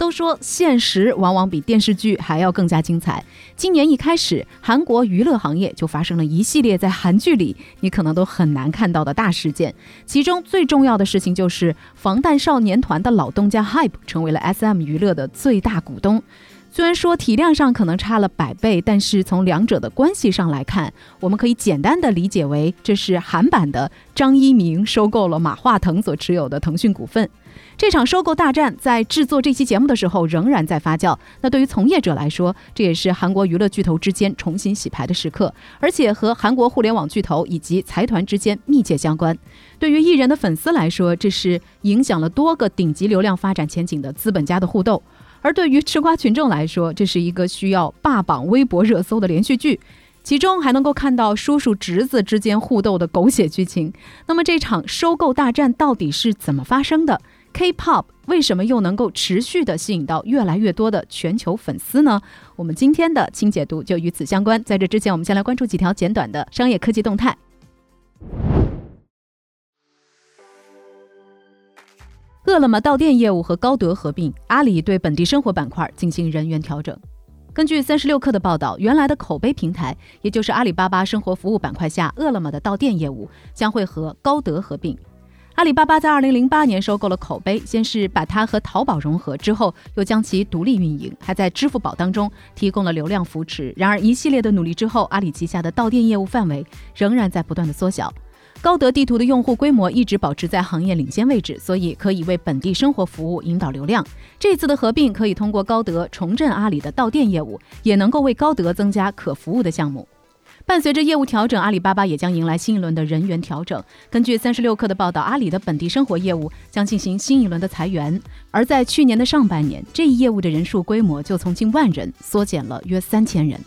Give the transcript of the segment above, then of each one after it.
都说现实往往比电视剧还要更加精彩。今年一开始，韩国娱乐行业就发生了一系列在韩剧里你可能都很难看到的大事件。其中最重要的事情就是防弹少年团的老东家 HYBE 成为了 SM 娱乐的最大股东。虽然说体量上可能差了百倍，但是从两者的关系上来看，我们可以简单的理解为这是韩版的张一鸣收购了马化腾所持有的腾讯股份。这场收购大战在制作这期节目的时候仍然在发酵。那对于从业者来说，这也是韩国娱乐巨头之间重新洗牌的时刻，而且和韩国互联网巨头以及财团之间密切相关。对于艺人的粉丝来说，这是影响了多个顶级流量发展前景的资本家的互斗；而对于吃瓜群众来说，这是一个需要霸榜微博热搜的连续剧，其中还能够看到叔叔侄子之间互斗的狗血剧情。那么这场收购大战到底是怎么发生的？K-pop 为什么又能够持续的吸引到越来越多的全球粉丝呢？我们今天的轻解读就与此相关。在这之前，我们先来关注几条简短的商业科技动态。饿了么到店业务和高德合并，阿里对本地生活板块进行人员调整。根据三十六氪的报道，原来的口碑平台，也就是阿里巴巴生活服务板块下饿了么的到店业务，将会和高德合并。阿里巴巴在二零零八年收购了口碑，先是把它和淘宝融合，之后又将其独立运营，还在支付宝当中提供了流量扶持。然而一系列的努力之后，阿里旗下的到店业务范围仍然在不断的缩小。高德地图的用户规模一直保持在行业领先位置，所以可以为本地生活服务引导流量。这次的合并可以通过高德重振阿里的到店业务，也能够为高德增加可服务的项目。伴随着业务调整，阿里巴巴也将迎来新一轮的人员调整。根据三十六氪的报道，阿里的本地生活业务将进行新一轮的裁员，而在去年的上半年，这一业务的人数规模就从近万人缩减了约三千人。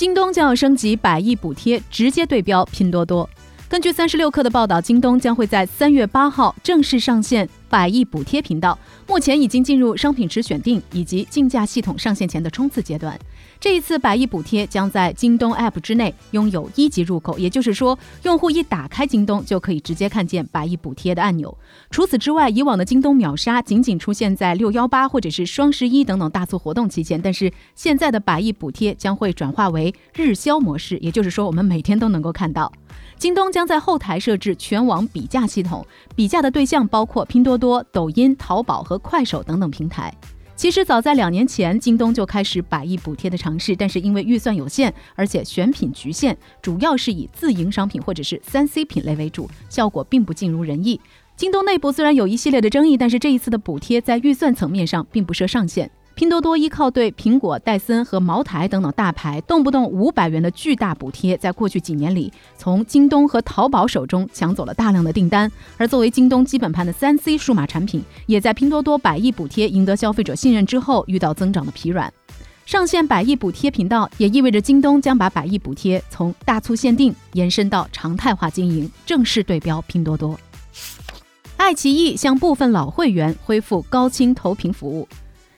京东将要升级百亿补贴，直接对标拼多多。根据三十六氪的报道，京东将会在三月八号正式上线百亿补贴频道，目前已经进入商品池选定以及竞价系统上线前的冲刺阶段。这一次百亿补贴将在京东 App 之内拥有一级入口，也就是说，用户一打开京东就可以直接看见百亿补贴的按钮。除此之外，以往的京东秒杀仅仅出现在六幺八或者是双十一等等大促活动期间，但是现在的百亿补贴将会转化为日销模式，也就是说，我们每天都能够看到。京东将在后台设置全网比价系统，比价的对象包括拼多多、抖音、淘宝和快手等等平台。其实早在两年前，京东就开始百亿补贴的尝试，但是因为预算有限，而且选品局限，主要是以自营商品或者是三 C 品类为主，效果并不尽如人意。京东内部虽然有一系列的争议，但是这一次的补贴在预算层面上并不设上限。拼多多依靠对苹果、戴森和茅台等等大牌动不动五百元的巨大补贴，在过去几年里从京东和淘宝手中抢走了大量的订单。而作为京东基本盘的三 C 数码产品，也在拼多多百亿补贴赢得消费者信任之后遇到增长的疲软。上线百亿补贴频道，也意味着京东将把百亿补贴从大促限定延伸到常态化经营，正式对标拼多多。爱奇艺向部分老会员恢复高清投屏服务。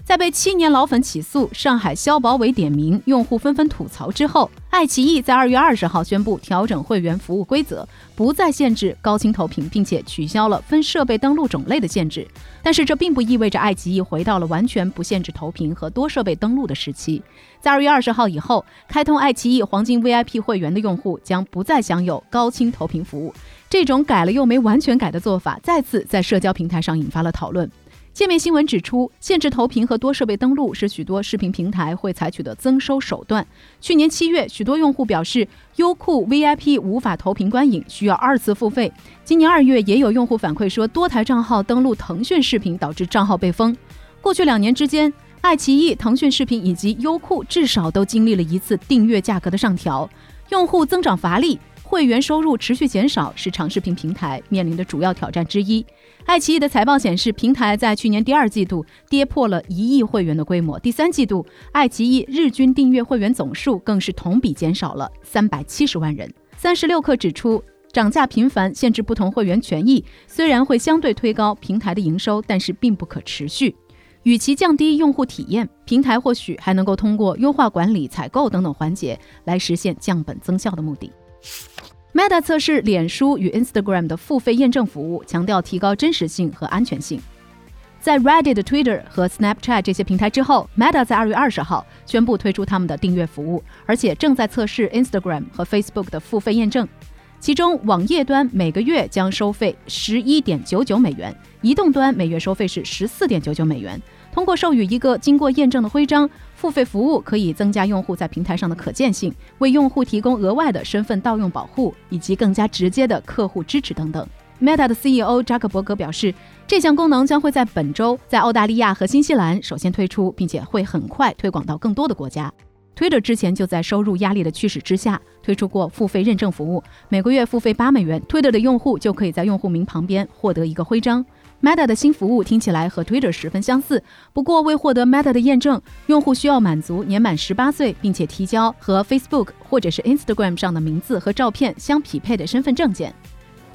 在被七年老粉起诉、上海消保委点名、用户纷纷吐槽之后，爱奇艺在二月二十号宣布调整会员服务规则，不再限制高清投屏，并且取消了分设备登录种类的限制。但是这并不意味着爱奇艺回到了完全不限制投屏和多设备登录的时期。在二月二十号以后，开通爱奇艺黄金 VIP 会员的用户将不再享有高清投屏服务。这种改了又没完全改的做法，再次在社交平台上引发了讨论。界面新闻指出，限制投屏和多设备登录是许多视频平台会采取的增收手段。去年七月，许多用户表示优酷 VIP 无法投屏观影，需要二次付费。今年二月，也有用户反馈说，多台账号登录腾讯视频导致账号被封。过去两年之间，爱奇艺、腾讯视频以及优酷至少都经历了一次订阅价格的上调，用户增长乏力。会员收入持续减少是长视频平台面临的主要挑战之一。爱奇艺的财报显示，平台在去年第二季度跌破了一亿会员的规模，第三季度爱奇艺日均订阅会员总数更是同比减少了三百七十万人。三十六氪指出，涨价频繁、限制不同会员权益，虽然会相对推高平台的营收，但是并不可持续。与其降低用户体验，平台或许还能够通过优化管理、采购等等环节来实现降本增效的目的。Meta 测试脸书与 Instagram 的付费验证服务，强调提高真实性和安全性。在 Reddit、Twitter 和 Snapchat 这些平台之后，Meta 在二月二十号宣布推出他们的订阅服务，而且正在测试 Instagram 和 Facebook 的付费验证。其中，网页端每个月将收费十一点九九美元，移动端每月收费是十四点九九美元。通过授予一个经过验证的徽章，付费服务可以增加用户在平台上的可见性，为用户提供额外的身份盗用保护以及更加直接的客户支持等等。Meta 的 CEO 扎克伯格表示，这项功能将会在本周在澳大利亚和新西兰首先推出，并且会很快推广到更多的国家。Twitter 之前就在收入压力的驱使之下推出过付费认证服务，每个月付费八美元，Twitter 的用户就可以在用户名旁边获得一个徽章。Meta 的新服务听起来和 Twitter 十分相似，不过为获得 Meta 的验证，用户需要满足年满十八岁，并且提交和 Facebook 或者是 Instagram 上的名字和照片相匹配的身份证件。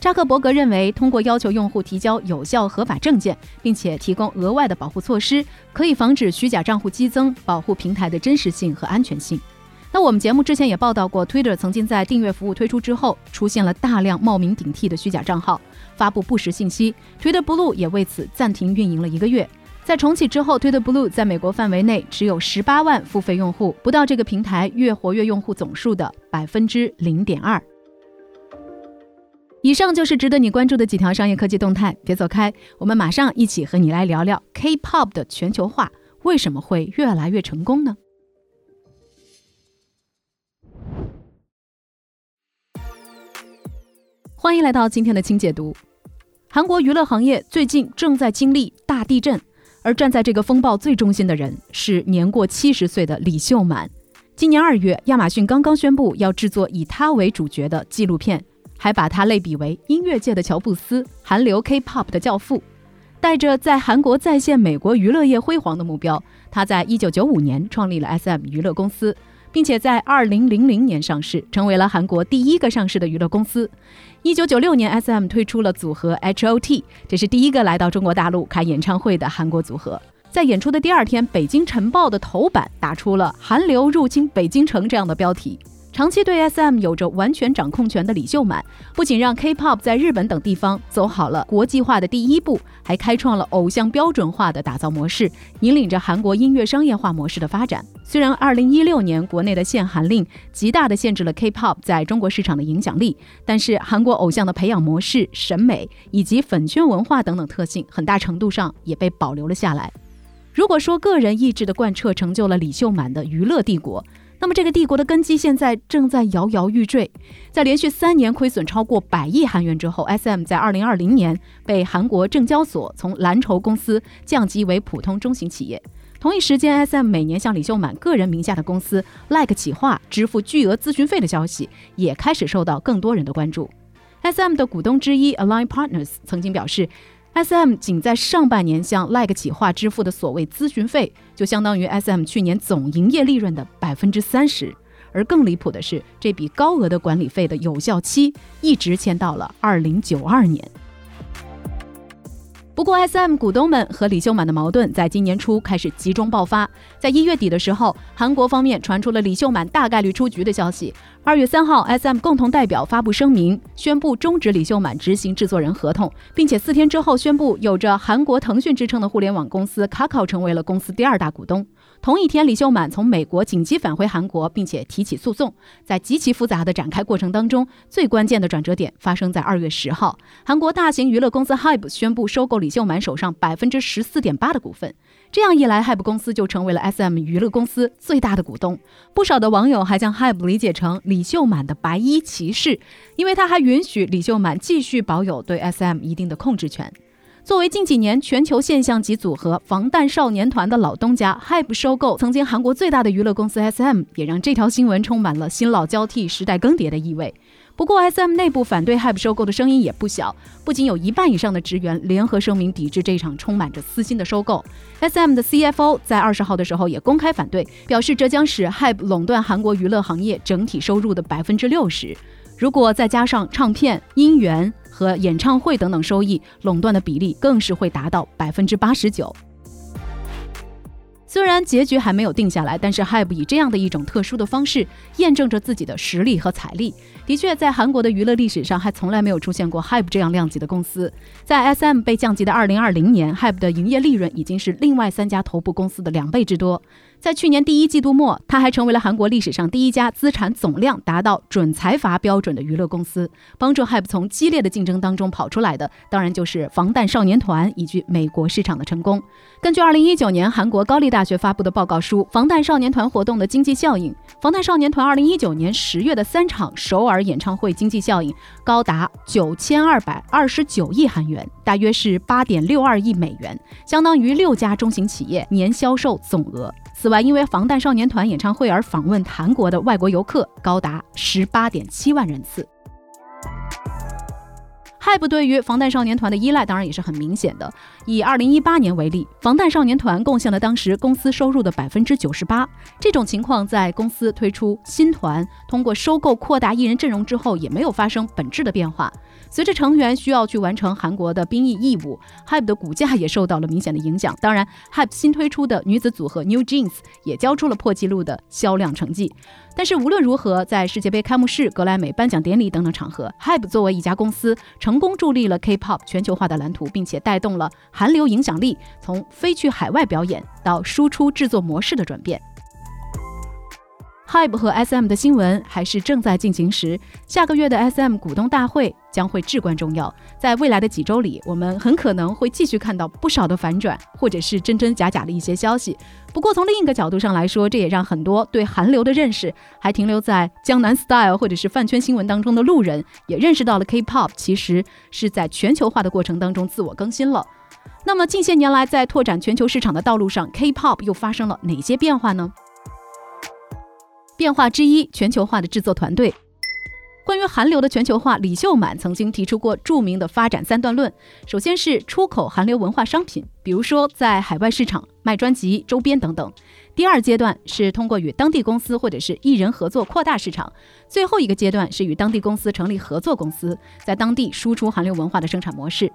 扎克伯格认为，通过要求用户提交有效合法证件，并且提供额外的保护措施，可以防止虚假账户激增，保护平台的真实性和安全性。那我们节目之前也报道过，Twitter 曾经在订阅服务推出之后，出现了大量冒名顶替的虚假账号，发布不实信息。Twitter Blue 也为此暂停运营了一个月。在重启之后，Twitter Blue 在美国范围内只有十八万付费用户，不到这个平台月活跃用户总数的百分之零点二。以上就是值得你关注的几条商业科技动态，别走开，我们马上一起和你来聊聊 K-pop 的全球化为什么会越来越成功呢？欢迎来到今天的轻解读。韩国娱乐行业最近正在经历大地震，而站在这个风暴最中心的人是年过七十岁的李秀满。今年二月，亚马逊刚刚宣布要制作以他为主角的纪录片，还把他类比为音乐界的乔布斯，韩流 K-pop 的教父。带着在韩国再现美国娱乐业辉煌的目标，他在一九九五年创立了 SM 娱乐公司。并且在二零零零年上市，成为了韩国第一个上市的娱乐公司。一九九六年，S.M. 推出了组合 H.O.T，这是第一个来到中国大陆开演唱会的韩国组合。在演出的第二天，《北京晨报》的头版打出了“韩流入侵北京城”这样的标题。长期对 SM 有着完全掌控权的李秀满，不仅让 K-pop 在日本等地方走好了国际化的第一步，还开创了偶像标准化的打造模式，引领着韩国音乐商业化模式的发展。虽然2016年国内的限韩令极大的限制了 K-pop 在中国市场的影响力，但是韩国偶像的培养模式、审美以及粉圈文化等等特性，很大程度上也被保留了下来。如果说个人意志的贯彻成就了李秀满的娱乐帝国。那么，这个帝国的根基现在正在摇摇欲坠。在连续三年亏损超过百亿韩元之后，S.M. 在二零二零年被韩国证交所从蓝筹公司降级为普通中型企业。同一时间，S.M. 每年向李秀满个人名下的公司 Like 企划支付巨额咨询费的消息也开始受到更多人的关注。S.M. 的股东之一 Align Partners 曾经表示。S.M. 仅在上半年向 LEG 企划支付的所谓咨询费，就相当于 S.M. 去年总营业利润的百分之三十。而更离谱的是，这笔高额的管理费的有效期一直签到了二零九二年。不过，S.M. 股东们和李秀满的矛盾在今年初开始集中爆发。在一月底的时候，韩国方面传出了李秀满大概率出局的消息。二月三号，S.M. 共同代表发布声明，宣布终止李秀满执行制作人合同，并且四天之后宣布，有着韩国腾讯之称的互联网公司卡考成为了公司第二大股东。同一天，李秀满从美国紧急返回韩国，并且提起诉讼。在极其复杂的展开过程当中，最关键的转折点发生在二月十号，韩国大型娱乐公司 Hybe 宣布收购李秀满手上百分之十四点八的股份。这样一来，Hybe 公司就成为了 SM 娱乐公司最大的股东。不少的网友还将 Hybe 理解成李秀满的白衣骑士，因为他还允许李秀满继续保有对 SM 一定的控制权。作为近几年全球现象级组合防弹少年团的老东家，Hype 收购曾经韩国最大的娱乐公司 SM，也让这条新闻充满了新老交替、时代更迭的意味。不过，SM 内部反对 Hype 收购的声音也不小，不仅有一半以上的职员联合声明抵制这场充满着私心的收购。SM 的 CFO 在二十号的时候也公开反对，表示这将使 Hype 垄断韩国娱乐行业整体收入的百分之六十。如果再加上唱片、音源和演唱会等等收益，垄断的比例更是会达到百分之八十九。虽然结局还没有定下来，但是 HYBE 以这样的一种特殊的方式验证着自己的实力和财力。的确，在韩国的娱乐历史上，还从来没有出现过 HYBE 这样量级的公司。在 SM 被降级的2020年，HYBE 的营业利润已经是另外三家头部公司的两倍之多。在去年第一季度末，它还成为了韩国历史上第一家资产总量达到准财阀标准的娱乐公司。帮助 Hype 从激烈的竞争当中跑出来的，当然就是防弹少年团以及美国市场的成功。根据2019年韩国高丽大学发布的报告书《防弹少年团活动的经济效应》，防弹少年团2019年十月的三场首尔演唱会经济效应高达9229亿韩元，大约是8.62亿美元，相当于六家中型企业年销售总额。此外，因为防弹少年团演唱会而访问韩国的外国游客高达十八点七万人次。Hype 对于防弹少年团的依赖当然也是很明显的。以二零一八年为例，防弹少年团贡献了当时公司收入的百分之九十八。这种情况在公司推出新团、通过收购扩大艺人阵容之后，也没有发生本质的变化。随着成员需要去完成韩国的兵役义务，Hype 的股价也受到了明显的影响。当然，Hype 新推出的女子组合 New Jeans 也交出了破纪录的销量成绩。但是无论如何，在世界杯开幕式、格莱美颁奖典礼等等场合，Hype 作为一家公司，成功助力了 K-pop 全球化的蓝图，并且带动了韩流影响力从飞去海外表演到输出制作模式的转变。Hype 和 SM 的新闻还是正在进行时，下个月的 SM 股东大会将会至关重要。在未来的几周里，我们很可能会继续看到不少的反转，或者是真真假假的一些消息。不过从另一个角度上来说，这也让很多对韩流的认识还停留在江南 Style 或者是饭圈新闻当中的路人，也认识到了 K-pop 其实是在全球化的过程当中自我更新了。那么近些年来，在拓展全球市场的道路上，K-pop 又发生了哪些变化呢？变化之一，全球化的制作团队。关于韩流的全球化，李秀满曾经提出过著名的发展三段论。首先是出口韩流文化商品，比如说在海外市场卖专辑、周边等等。第二阶段是通过与当地公司或者是艺人合作扩大市场。最后一个阶段是与当地公司成立合作公司，在当地输出韩流文化的生产模式。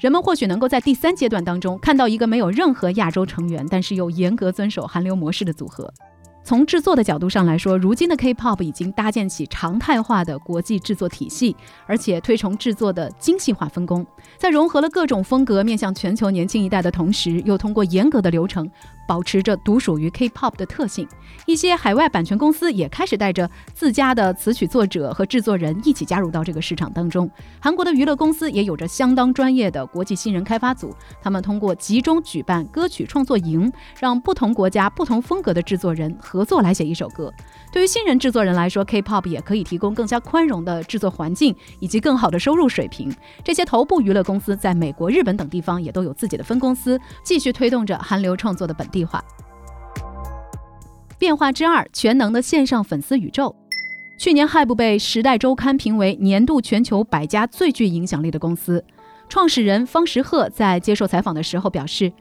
人们或许能够在第三阶段当中看到一个没有任何亚洲成员，但是又严格遵守韩流模式的组合。从制作的角度上来说，如今的 K-pop 已经搭建起常态化的国际制作体系，而且推崇制作的精细化分工，在融合了各种风格面向全球年轻一代的同时，又通过严格的流程。保持着独属于 K-pop 的特性，一些海外版权公司也开始带着自家的词曲作者和制作人一起加入到这个市场当中。韩国的娱乐公司也有着相当专业的国际新人开发组，他们通过集中举办歌曲创作营，让不同国家、不同风格的制作人合作来写一首歌。对于新人制作人来说，K-pop 也可以提供更加宽容的制作环境以及更好的收入水平。这些头部娱乐公司在美国、日本等地方也都有自己的分公司，继续推动着韩流创作的本化。变化之二，全能的线上粉丝宇宙。去年，Hype 被《时代周刊》评为年度全球百家最具影响力的公司。创始人方时赫在接受采访的时候表示。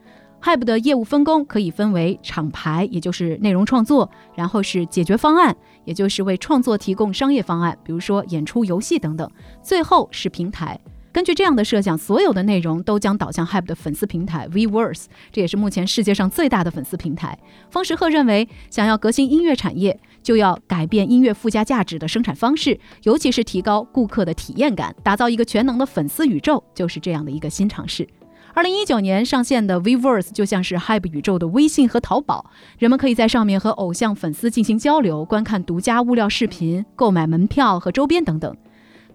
Hype 的业务分工可以分为厂牌，也就是内容创作，然后是解决方案，也就是为创作提供商业方案，比如说演出、游戏等等，最后是平台。根据这样的设想，所有的内容都将导向 Hype 的粉丝平台 Vverse，这也是目前世界上最大的粉丝平台。方时赫认为，想要革新音乐产业，就要改变音乐附加价值的生产方式，尤其是提高顾客的体验感，打造一个全能的粉丝宇宙，就是这样的一个新尝试。二零一九年上线的 Vverse 就像是 Hype 宇宙的微信和淘宝，人们可以在上面和偶像粉丝进行交流，观看独家物料视频，购买门票和周边等等。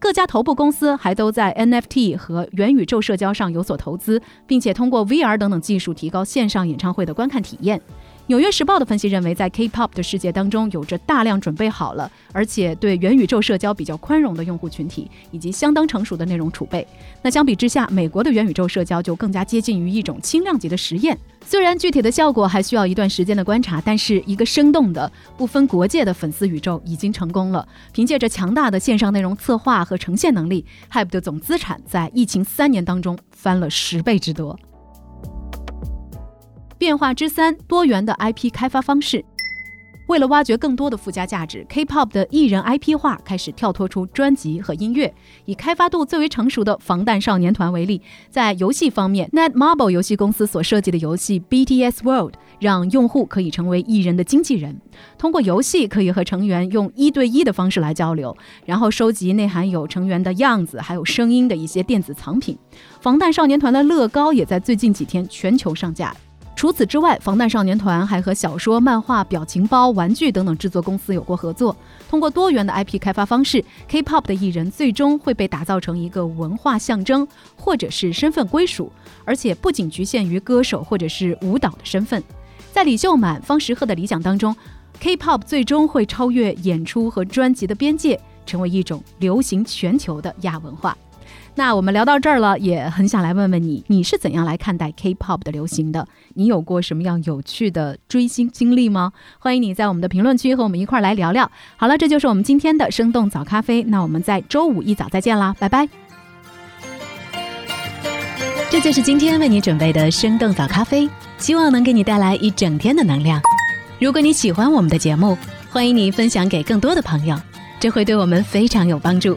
各家头部公司还都在 NFT 和元宇宙社交上有所投资，并且通过 VR 等等技术提高线上演唱会的观看体验。纽约时报的分析认为，在 K-pop 的世界当中，有着大量准备好了，而且对元宇宙社交比较宽容的用户群体，以及相当成熟的内容储备。那相比之下，美国的元宇宙社交就更加接近于一种轻量级的实验。虽然具体的效果还需要一段时间的观察，但是一个生动的、不分国界的粉丝宇宙已经成功了。凭借着强大的线上内容策划和呈现能力，Hype 的总资产在疫情三年当中翻了十倍之多。变化之三：多元的 IP 开发方式。为了挖掘更多的附加价值，K-pop 的艺人 IP 化开始跳脱出专辑和音乐。以开发度最为成熟的防弹少年团为例，在游戏方面，Netmarble 游戏公司所设计的游戏 BTS World 让用户可以成为艺人的经纪人，通过游戏可以和成员用一对一的方式来交流，然后收集内含有成员的样子还有声音的一些电子藏品。防弹少年团的乐高也在最近几天全球上架。除此之外，防弹少年团还和小说、漫画、表情包、玩具等等制作公司有过合作。通过多元的 IP 开发方式，K-pop 的艺人最终会被打造成一个文化象征，或者是身份归属，而且不仅局限于歌手或者是舞蹈的身份。在李秀满、方时赫的理想当中，K-pop 最终会超越演出和专辑的边界，成为一种流行全球的亚文化。那我们聊到这儿了，也很想来问问你，你是怎样来看待 K-pop 的流行的？你有过什么样有趣的追星经历吗？欢迎你在我们的评论区和我们一块儿来聊聊。好了，这就是我们今天的生动早咖啡。那我们在周五一早再见啦，拜拜。这就是今天为你准备的生动早咖啡，希望能给你带来一整天的能量。如果你喜欢我们的节目，欢迎你分享给更多的朋友，这会对我们非常有帮助。